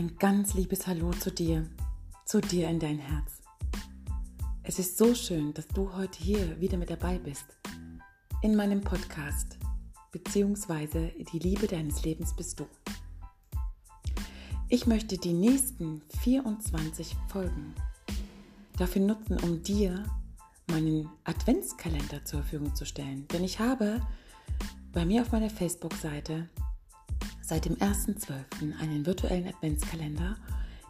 Ein ganz liebes Hallo zu dir, zu dir in dein Herz. Es ist so schön, dass du heute hier wieder mit dabei bist. In meinem Podcast, beziehungsweise die Liebe deines Lebens bist du. Ich möchte die nächsten 24 Folgen dafür nutzen, um dir meinen Adventskalender zur Verfügung zu stellen. Denn ich habe bei mir auf meiner Facebook-Seite seit dem 1.12. einen virtuellen Adventskalender,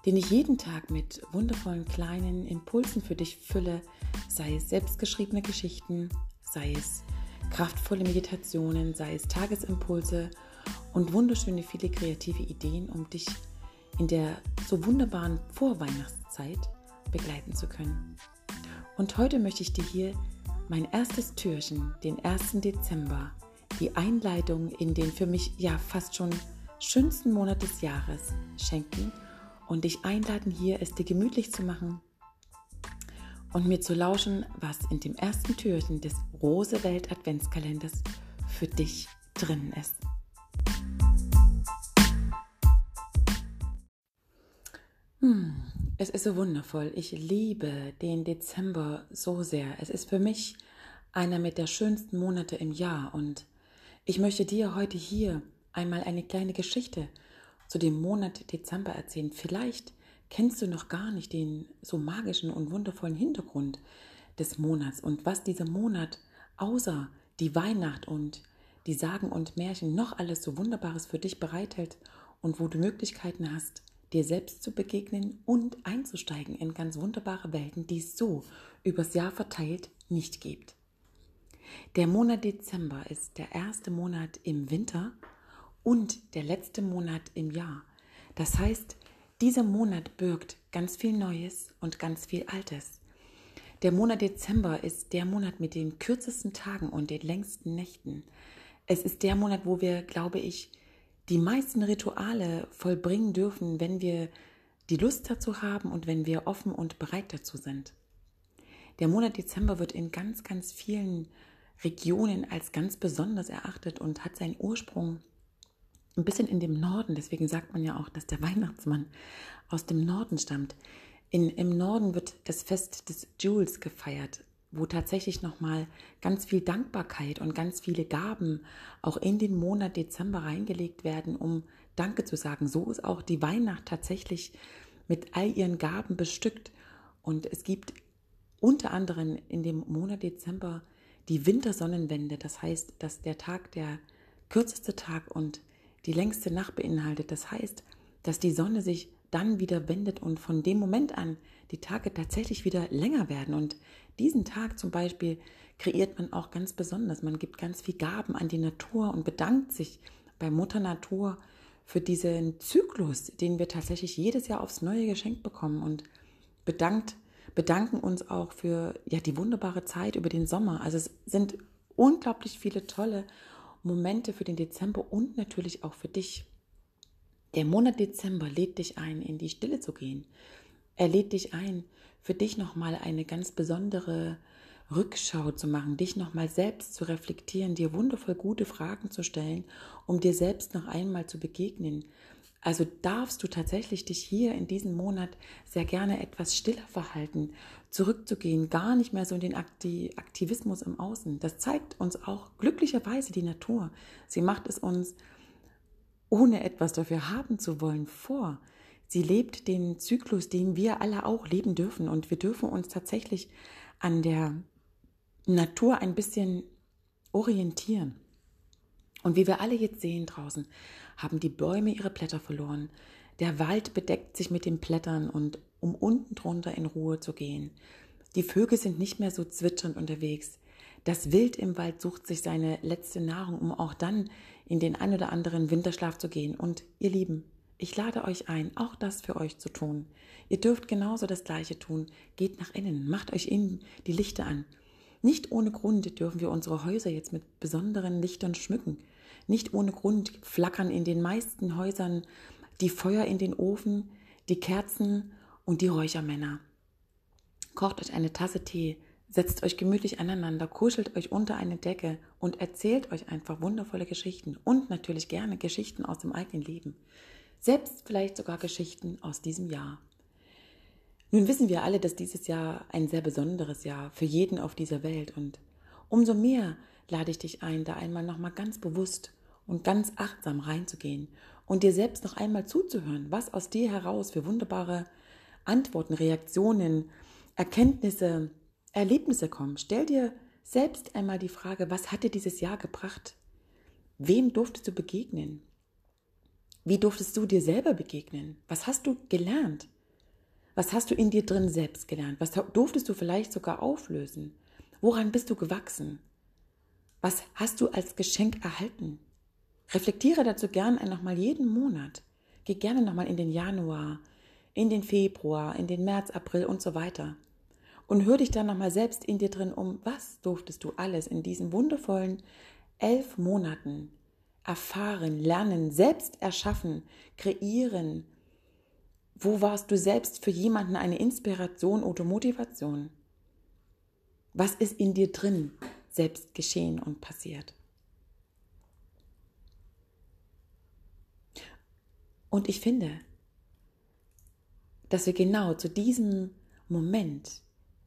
den ich jeden Tag mit wundervollen kleinen Impulsen für dich fülle, sei es selbstgeschriebene Geschichten, sei es kraftvolle Meditationen, sei es Tagesimpulse und wunderschöne viele kreative Ideen, um dich in der so wunderbaren Vorweihnachtszeit begleiten zu können. Und heute möchte ich dir hier mein erstes Türchen, den 1. Dezember, die Einleitung in den für mich ja fast schon schönsten Monat des Jahres schenken und dich einladen, hier es dir gemütlich zu machen und mir zu lauschen, was in dem ersten Türchen des Rose Welt Adventskalenders für dich drin ist. Hm, es ist so wundervoll. Ich liebe den Dezember so sehr. Es ist für mich einer mit der schönsten Monate im Jahr und ich möchte dir heute hier einmal eine kleine Geschichte zu dem Monat Dezember erzählen. Vielleicht kennst du noch gar nicht den so magischen und wundervollen Hintergrund des Monats und was dieser Monat außer die Weihnacht und die Sagen und Märchen noch alles so Wunderbares für dich bereithält und wo du Möglichkeiten hast, dir selbst zu begegnen und einzusteigen in ganz wunderbare Welten, die es so übers Jahr verteilt nicht gibt. Der Monat Dezember ist der erste Monat im Winter und der letzte Monat im Jahr. Das heißt, dieser Monat birgt ganz viel Neues und ganz viel Altes. Der Monat Dezember ist der Monat mit den kürzesten Tagen und den längsten Nächten. Es ist der Monat, wo wir, glaube ich, die meisten Rituale vollbringen dürfen, wenn wir die Lust dazu haben und wenn wir offen und bereit dazu sind. Der Monat Dezember wird in ganz, ganz vielen Regionen als ganz besonders erachtet und hat seinen Ursprung ein bisschen in dem Norden. Deswegen sagt man ja auch, dass der Weihnachtsmann aus dem Norden stammt. In, Im Norden wird das Fest des Jules gefeiert, wo tatsächlich nochmal ganz viel Dankbarkeit und ganz viele Gaben auch in den Monat Dezember reingelegt werden, um Danke zu sagen. So ist auch die Weihnacht tatsächlich mit all ihren Gaben bestückt. Und es gibt unter anderem in dem Monat Dezember die Wintersonnenwende. Das heißt, dass der Tag der kürzeste Tag und die längste Nacht beinhaltet. Das heißt, dass die Sonne sich dann wieder wendet und von dem Moment an die Tage tatsächlich wieder länger werden. Und diesen Tag zum Beispiel kreiert man auch ganz besonders. Man gibt ganz viel Gaben an die Natur und bedankt sich bei Mutter Natur für diesen Zyklus, den wir tatsächlich jedes Jahr aufs Neue geschenkt bekommen und bedankt, bedanken uns auch für ja, die wunderbare Zeit über den Sommer. Also es sind unglaublich viele tolle Momente für den Dezember und natürlich auch für dich. Der Monat Dezember lädt dich ein, in die Stille zu gehen. Er lädt dich ein, für dich nochmal eine ganz besondere Rückschau zu machen, dich nochmal selbst zu reflektieren, dir wundervoll gute Fragen zu stellen, um dir selbst noch einmal zu begegnen. Also darfst du tatsächlich dich hier in diesem Monat sehr gerne etwas stiller verhalten, zurückzugehen, gar nicht mehr so in den Aktivismus im Außen. Das zeigt uns auch glücklicherweise die Natur. Sie macht es uns, ohne etwas dafür haben zu wollen, vor. Sie lebt den Zyklus, den wir alle auch leben dürfen. Und wir dürfen uns tatsächlich an der Natur ein bisschen orientieren. Und wie wir alle jetzt sehen draußen, haben die Bäume ihre Blätter verloren. Der Wald bedeckt sich mit den Blättern und um unten drunter in Ruhe zu gehen. Die Vögel sind nicht mehr so zwitschernd unterwegs. Das Wild im Wald sucht sich seine letzte Nahrung, um auch dann in den ein oder anderen Winterschlaf zu gehen. Und ihr Lieben, ich lade euch ein, auch das für euch zu tun. Ihr dürft genauso das Gleiche tun. Geht nach innen, macht euch innen die Lichter an. Nicht ohne Grund dürfen wir unsere Häuser jetzt mit besonderen Lichtern schmücken. Nicht ohne Grund flackern in den meisten Häusern die Feuer in den Ofen, die Kerzen und die Räuchermänner. Kocht euch eine Tasse Tee, setzt euch gemütlich aneinander, kuschelt euch unter eine Decke und erzählt euch einfach wundervolle Geschichten und natürlich gerne Geschichten aus dem eigenen Leben. selbst vielleicht sogar Geschichten aus diesem Jahr. Nun wissen wir alle, dass dieses Jahr ein sehr besonderes Jahr für jeden auf dieser Welt und umso mehr lade ich dich ein, da einmal nochmal ganz bewusst und ganz achtsam reinzugehen und dir selbst noch einmal zuzuhören, was aus dir heraus für wunderbare Antworten, Reaktionen, Erkenntnisse, Erlebnisse kommen. Stell dir selbst einmal die Frage, was hat dir dieses Jahr gebracht? Wem durftest du begegnen? Wie durftest du dir selber begegnen? Was hast du gelernt? Was hast du in dir drin selbst gelernt? Was durftest du vielleicht sogar auflösen? Woran bist du gewachsen? Was hast du als Geschenk erhalten? Reflektiere dazu gern nochmal jeden Monat. Geh gerne nochmal in den Januar, in den Februar, in den März, April und so weiter. Und hör dich dann nochmal selbst in dir drin um, was durftest du alles in diesen wundervollen elf Monaten erfahren, lernen, selbst erschaffen, kreieren. Wo warst du selbst für jemanden eine Inspiration oder Motivation? Was ist in dir drin selbst geschehen und passiert? Und ich finde, dass wir genau zu diesem Moment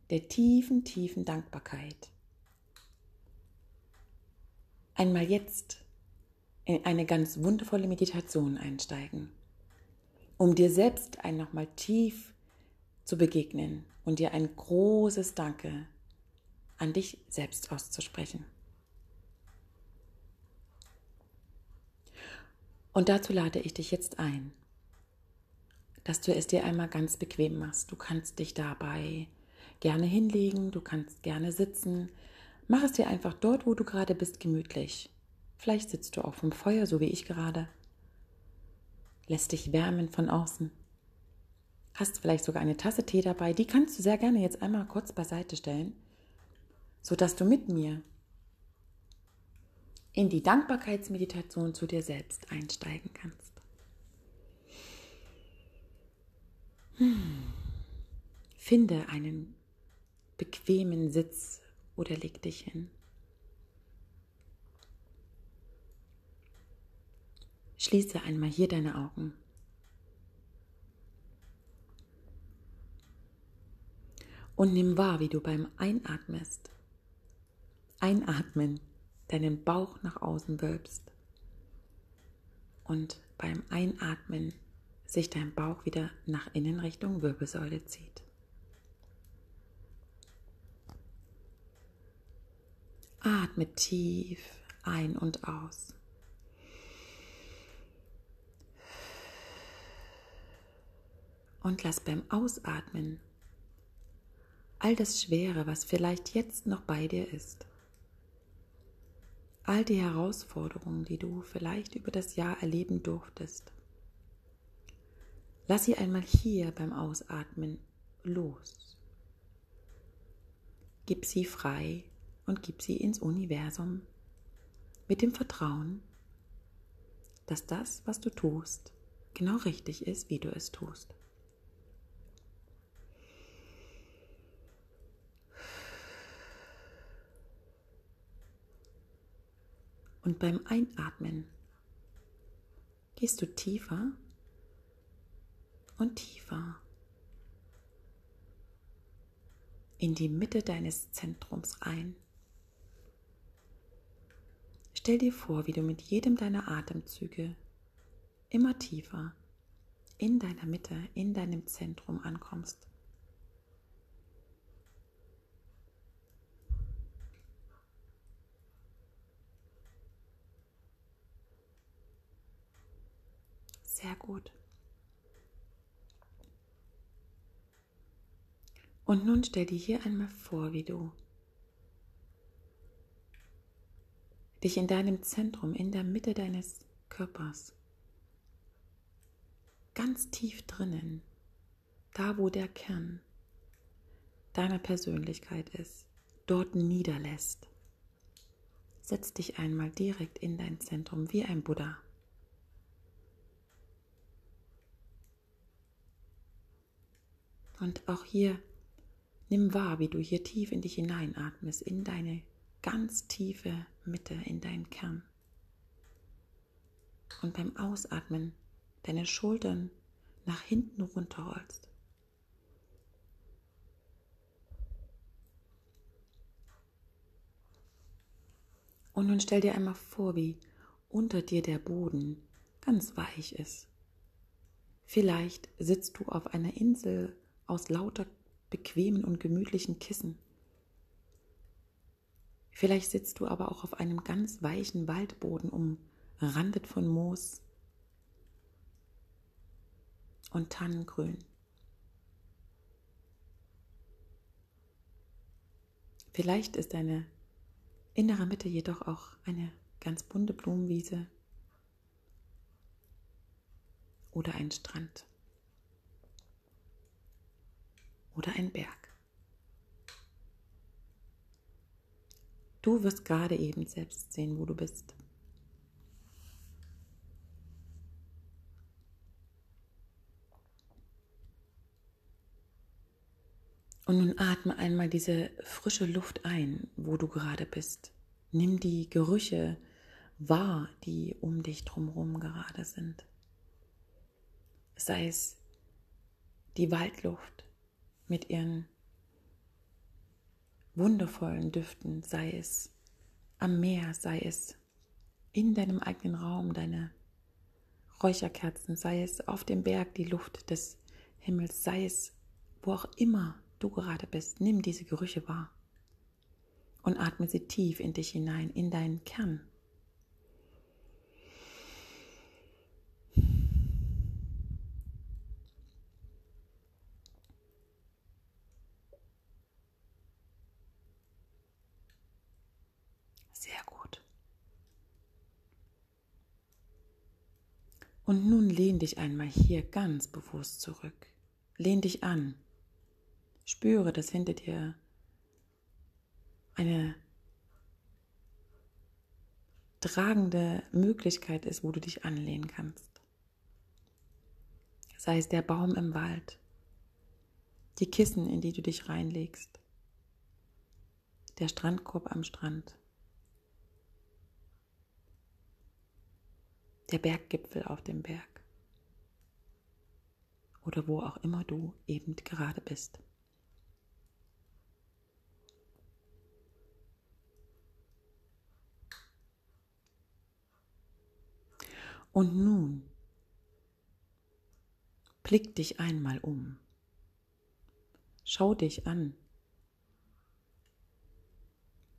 der tiefen, tiefen Dankbarkeit einmal jetzt in eine ganz wundervolle Meditation einsteigen, um dir selbst ein nochmal tief zu begegnen und dir ein großes Danke an dich selbst auszusprechen. Und dazu lade ich dich jetzt ein, dass du es dir einmal ganz bequem machst. Du kannst dich dabei gerne hinlegen, du kannst gerne sitzen. Mach es dir einfach dort, wo du gerade bist, gemütlich. Vielleicht sitzt du auch vom Feuer, so wie ich gerade. Lässt dich wärmen von außen. Hast vielleicht sogar eine Tasse Tee dabei, die kannst du sehr gerne jetzt einmal kurz beiseite stellen, sodass du mit mir in die Dankbarkeitsmeditation zu dir selbst einsteigen kannst. Hm. Finde einen bequemen Sitz oder leg dich hin. Schließe einmal hier deine Augen. Und nimm wahr, wie du beim Einatmest, Einatmen deinen Bauch nach außen wölbst und beim Einatmen sich dein Bauch wieder nach innen Richtung Wirbelsäule zieht. Atme tief ein und aus. Und lass beim Ausatmen all das Schwere, was vielleicht jetzt noch bei dir ist, all die Herausforderungen, die du vielleicht über das Jahr erleben durftest, lass sie einmal hier beim Ausatmen los. Gib sie frei und gib sie ins Universum mit dem Vertrauen, dass das, was du tust, genau richtig ist, wie du es tust. Und beim Einatmen gehst du tiefer und tiefer in die Mitte deines Zentrums ein. Stell dir vor, wie du mit jedem deiner Atemzüge immer tiefer in deiner Mitte, in deinem Zentrum ankommst. Sehr gut. Und nun stell dir hier einmal vor, wie du dich in deinem Zentrum, in der Mitte deines Körpers, ganz tief drinnen, da wo der Kern deiner Persönlichkeit ist, dort niederlässt. Setz dich einmal direkt in dein Zentrum wie ein Buddha. Und auch hier nimm wahr, wie du hier tief in dich hineinatmest, in deine ganz tiefe Mitte, in deinen Kern. Und beim Ausatmen deine Schultern nach hinten runterrollst. Und nun stell dir einmal vor, wie unter dir der Boden ganz weich ist. Vielleicht sitzt du auf einer Insel aus lauter bequemen und gemütlichen Kissen. Vielleicht sitzt du aber auch auf einem ganz weichen Waldboden, umrandet von Moos und Tannengrün. Vielleicht ist deine innere Mitte jedoch auch eine ganz bunte Blumenwiese oder ein Strand oder ein Berg. Du wirst gerade eben selbst sehen, wo du bist. Und nun atme einmal diese frische Luft ein, wo du gerade bist. Nimm die Gerüche wahr, die um dich drumherum gerade sind. Sei es die Waldluft mit ihren wundervollen Düften, sei es am Meer, sei es in deinem eigenen Raum, deine Räucherkerzen, sei es auf dem Berg die Luft des Himmels, sei es wo auch immer du gerade bist, nimm diese Gerüche wahr und atme sie tief in dich hinein, in deinen Kern. Sehr gut. Und nun lehn dich einmal hier ganz bewusst zurück. Lehn dich an. Spüre, dass hinter dir eine tragende Möglichkeit ist, wo du dich anlehnen kannst. Sei es der Baum im Wald, die Kissen, in die du dich reinlegst, der Strandkorb am Strand, der Berggipfel auf dem Berg oder wo auch immer du eben gerade bist. Und nun blick dich einmal um. Schau dich an.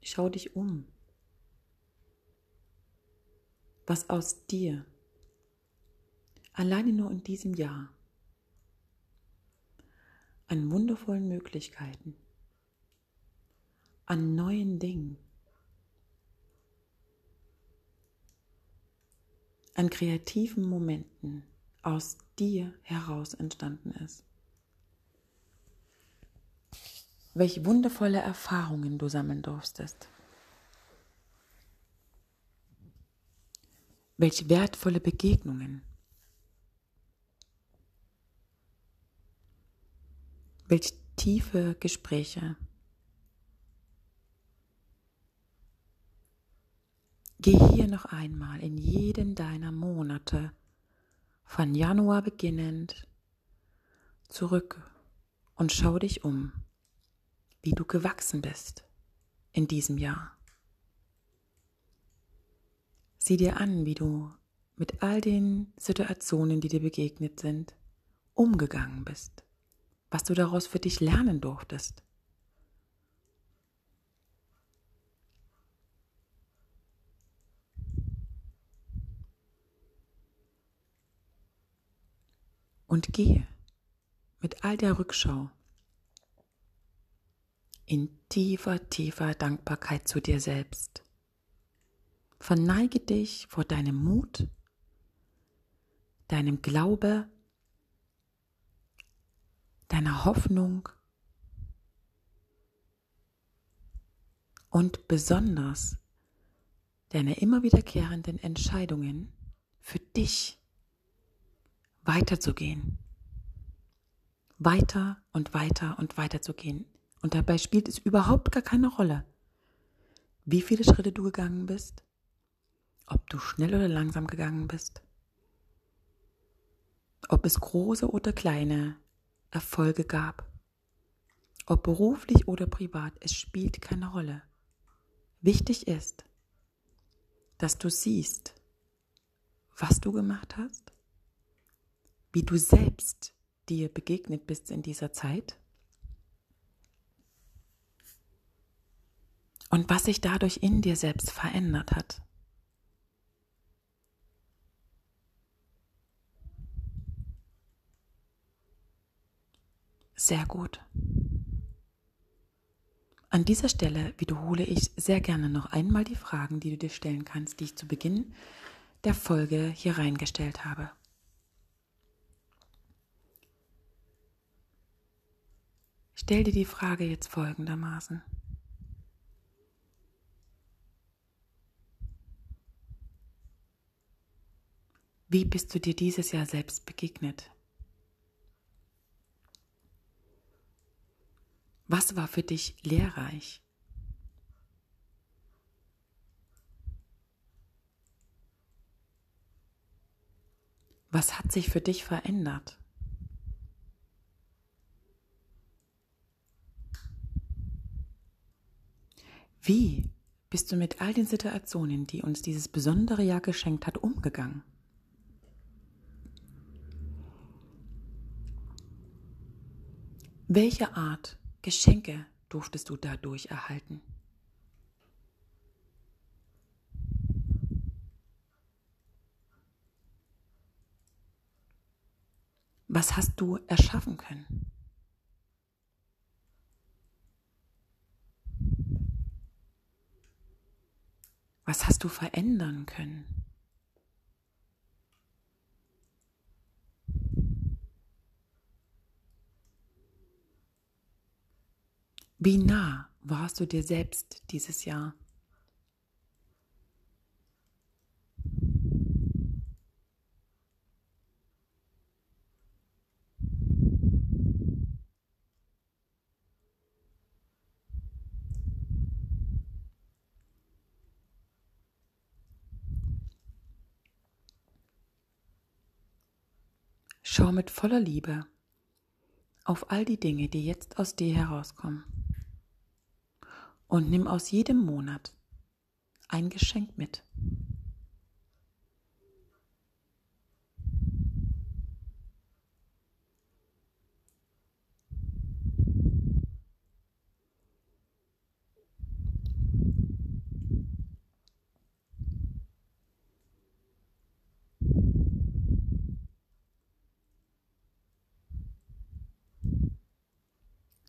Schau dich um. Was aus dir alleine nur in diesem Jahr an wundervollen Möglichkeiten, an neuen Dingen, an kreativen Momenten aus dir heraus entstanden ist. Welch wundervolle Erfahrungen du sammeln durftest. Welch wertvolle Begegnungen. Welch tiefe Gespräche. Geh hier noch einmal in jeden deiner Monate, von Januar beginnend, zurück und schau dich um, wie du gewachsen bist in diesem Jahr. Sieh dir an, wie du mit all den Situationen, die dir begegnet sind, umgegangen bist, was du daraus für dich lernen durftest. und gehe mit all der Rückschau in tiefer, tiefer Dankbarkeit zu dir selbst. Verneige dich vor deinem Mut, deinem Glaube, deiner Hoffnung und besonders deiner immer wiederkehrenden Entscheidungen für dich weiterzugehen. Weiter und weiter und weiter zu gehen. Und dabei spielt es überhaupt gar keine Rolle, wie viele Schritte du gegangen bist, ob du schnell oder langsam gegangen bist. ob es große oder kleine Erfolge gab, ob beruflich oder privat, es spielt keine Rolle. Wichtig ist, dass du siehst, was du gemacht hast, wie du selbst dir begegnet bist in dieser Zeit und was sich dadurch in dir selbst verändert hat. Sehr gut. An dieser Stelle wiederhole ich sehr gerne noch einmal die Fragen, die du dir stellen kannst, die ich zu Beginn der Folge hier reingestellt habe. Stell dir die Frage jetzt folgendermaßen. Wie bist du dir dieses Jahr selbst begegnet? Was war für dich lehrreich? Was hat sich für dich verändert? Wie bist du mit all den Situationen, die uns dieses besondere Jahr geschenkt hat, umgegangen? Welche Art Geschenke durftest du dadurch erhalten? Was hast du erschaffen können? Was hast du verändern können? Wie nah warst du dir selbst dieses Jahr? Schau mit voller Liebe auf all die Dinge, die jetzt aus dir herauskommen und nimm aus jedem Monat ein Geschenk mit.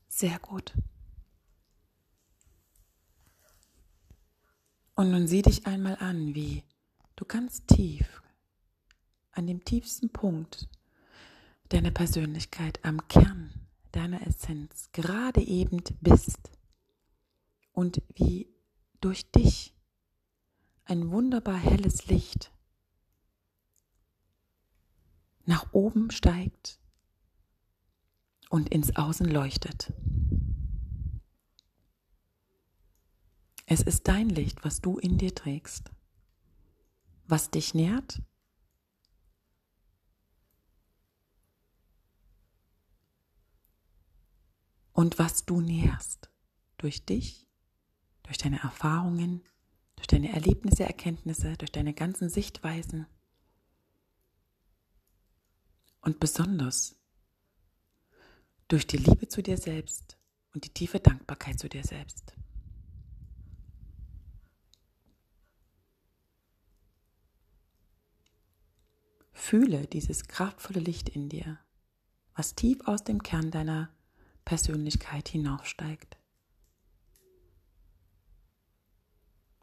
Sehr gut. Und nun sieh dich einmal an, wie du ganz tief, an dem tiefsten Punkt deiner Persönlichkeit, am Kern deiner Essenz gerade eben bist und wie durch dich ein wunderbar helles Licht nach oben steigt und ins Außen leuchtet. Es ist dein Licht, was du in dir trägst, was dich nährt und was du nährst durch dich, durch deine Erfahrungen, durch deine Erlebnisse, Erkenntnisse, durch deine ganzen Sichtweisen und besonders durch die Liebe zu dir selbst und die tiefe Dankbarkeit zu dir selbst. Fühle dieses kraftvolle Licht in dir, was tief aus dem Kern deiner Persönlichkeit hinaufsteigt,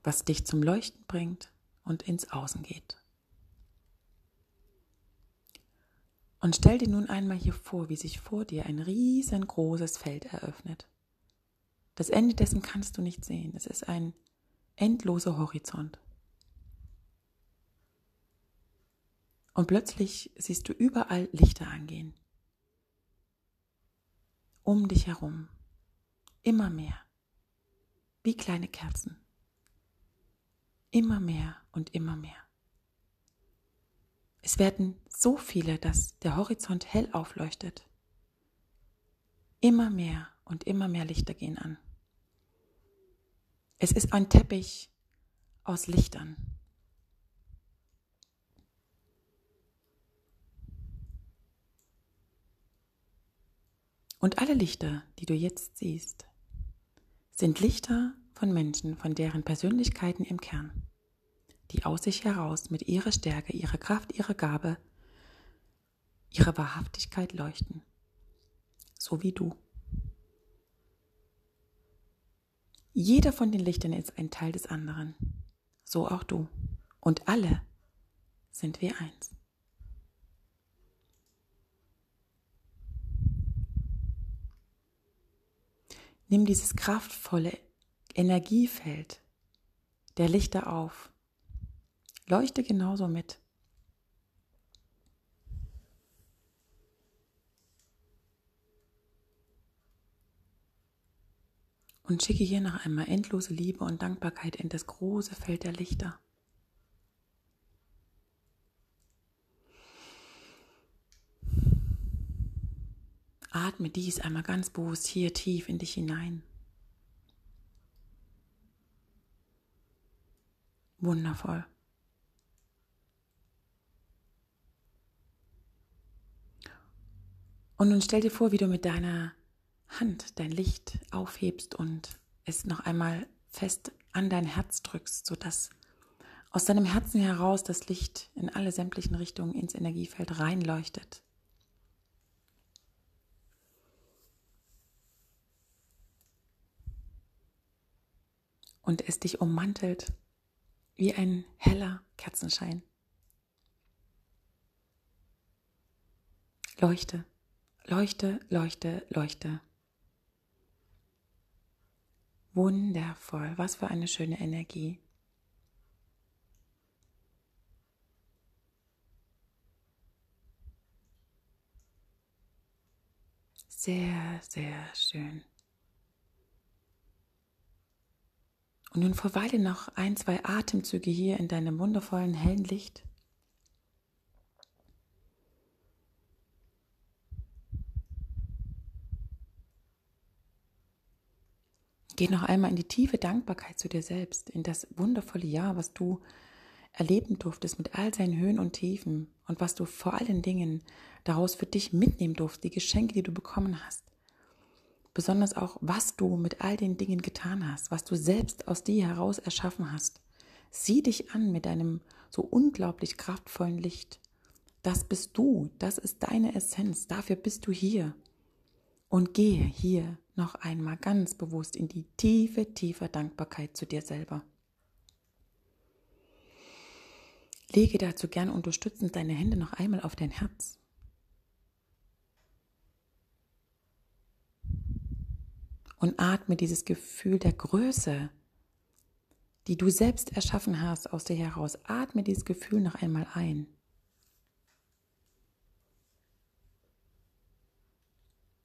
was dich zum Leuchten bringt und ins Außen geht. Und stell dir nun einmal hier vor, wie sich vor dir ein riesengroßes Feld eröffnet. Das Ende dessen kannst du nicht sehen. Es ist ein endloser Horizont. Und plötzlich siehst du überall Lichter angehen. Um dich herum. Immer mehr. Wie kleine Kerzen. Immer mehr und immer mehr. Es werden so viele, dass der Horizont hell aufleuchtet. Immer mehr und immer mehr Lichter gehen an. Es ist ein Teppich aus Lichtern. Und alle Lichter, die du jetzt siehst, sind Lichter von Menschen, von deren Persönlichkeiten im Kern, die aus sich heraus mit ihrer Stärke, ihrer Kraft, ihrer Gabe, ihrer Wahrhaftigkeit leuchten. So wie du. Jeder von den Lichtern ist ein Teil des anderen. So auch du. Und alle sind wir eins. Nimm dieses kraftvolle Energiefeld der Lichter auf. Leuchte genauso mit. Und schicke hier noch einmal endlose Liebe und Dankbarkeit in das große Feld der Lichter. Atme dies einmal ganz bewusst hier tief in dich hinein. Wundervoll. Und nun stell dir vor, wie du mit deiner Hand dein Licht aufhebst und es noch einmal fest an dein Herz drückst, sodass aus deinem Herzen heraus das Licht in alle sämtlichen Richtungen ins Energiefeld reinleuchtet. Und es dich ummantelt wie ein heller Kerzenschein. Leuchte, leuchte, leuchte, leuchte. Wundervoll, was für eine schöne Energie. Sehr, sehr schön. Und nun verweile noch ein, zwei Atemzüge hier in deinem wundervollen hellen Licht. Geh noch einmal in die tiefe Dankbarkeit zu dir selbst, in das wundervolle Jahr, was du erleben durftest mit all seinen Höhen und Tiefen und was du vor allen Dingen daraus für dich mitnehmen durfst, die Geschenke, die du bekommen hast besonders auch, was du mit all den Dingen getan hast, was du selbst aus dir heraus erschaffen hast. Sieh dich an mit deinem so unglaublich kraftvollen Licht. Das bist du, das ist deine Essenz, dafür bist du hier. Und gehe hier noch einmal ganz bewusst in die tiefe, tiefe Dankbarkeit zu dir selber. Lege dazu gern unterstützend deine Hände noch einmal auf dein Herz. Und atme dieses Gefühl der Größe, die du selbst erschaffen hast, aus dir heraus. Atme dieses Gefühl noch einmal ein.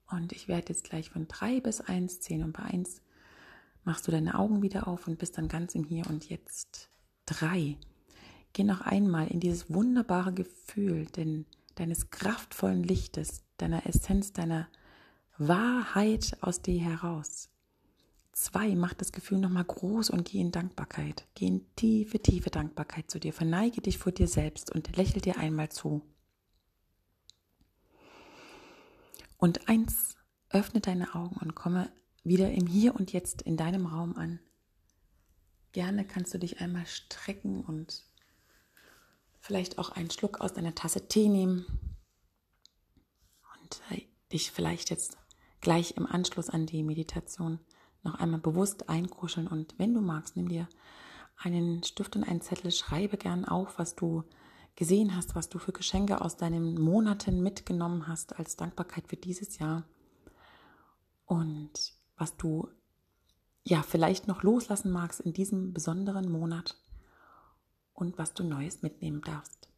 Und ich werde jetzt gleich von drei bis eins zählen und bei eins machst du deine Augen wieder auf und bist dann ganz im Hier und Jetzt. Drei. Geh noch einmal in dieses wunderbare Gefühl denn deines kraftvollen Lichtes, deiner Essenz, deiner Wahrheit aus dir heraus. Zwei, mach das Gefühl nochmal groß und geh in Dankbarkeit. Geh in tiefe, tiefe Dankbarkeit zu dir. Verneige dich vor dir selbst und lächel dir einmal zu. Und eins, öffne deine Augen und komme wieder im Hier und Jetzt in deinem Raum an. Gerne kannst du dich einmal strecken und vielleicht auch einen Schluck aus deiner Tasse Tee nehmen und äh, dich vielleicht jetzt gleich im Anschluss an die Meditation noch einmal bewusst einkuscheln und wenn du magst, nimm dir einen Stift und einen Zettel, schreibe gern auf, was du gesehen hast, was du für Geschenke aus deinen Monaten mitgenommen hast als Dankbarkeit für dieses Jahr und was du ja vielleicht noch loslassen magst in diesem besonderen Monat und was du Neues mitnehmen darfst.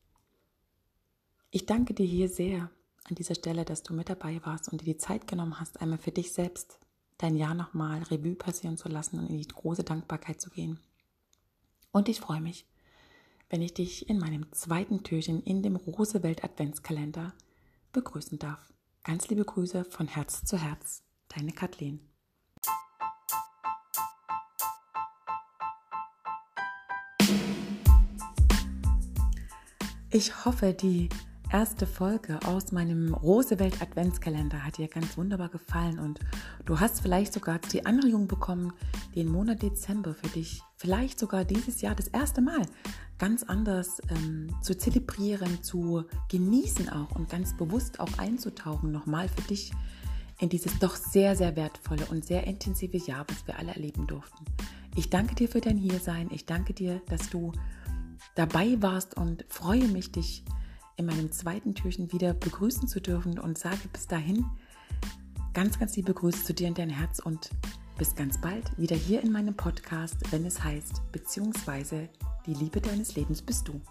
Ich danke dir hier sehr an dieser Stelle, dass du mit dabei warst und dir die Zeit genommen hast, einmal für dich selbst dein Jahr nochmal Revue passieren zu lassen und in die große Dankbarkeit zu gehen. Und ich freue mich, wenn ich dich in meinem zweiten Türchen in dem Rosewelt Adventskalender begrüßen darf. Ganz liebe Grüße von Herz zu Herz, deine Kathleen. Ich hoffe, die erste Folge aus meinem Rosewelt Adventskalender hat dir ganz wunderbar gefallen und du hast vielleicht sogar die Anregung bekommen, den Monat Dezember für dich vielleicht sogar dieses Jahr das erste Mal ganz anders ähm, zu zelebrieren, zu genießen auch und ganz bewusst auch einzutauchen, nochmal für dich in dieses doch sehr, sehr wertvolle und sehr intensive Jahr, was wir alle erleben durften. Ich danke dir für dein Hiersein. Ich danke dir, dass du dabei warst und freue mich, dich in meinem zweiten Türchen wieder begrüßen zu dürfen und sage bis dahin ganz, ganz liebe Grüße zu dir in dein Herz und bis ganz bald wieder hier in meinem Podcast, wenn es heißt, beziehungsweise die Liebe deines Lebens bist du.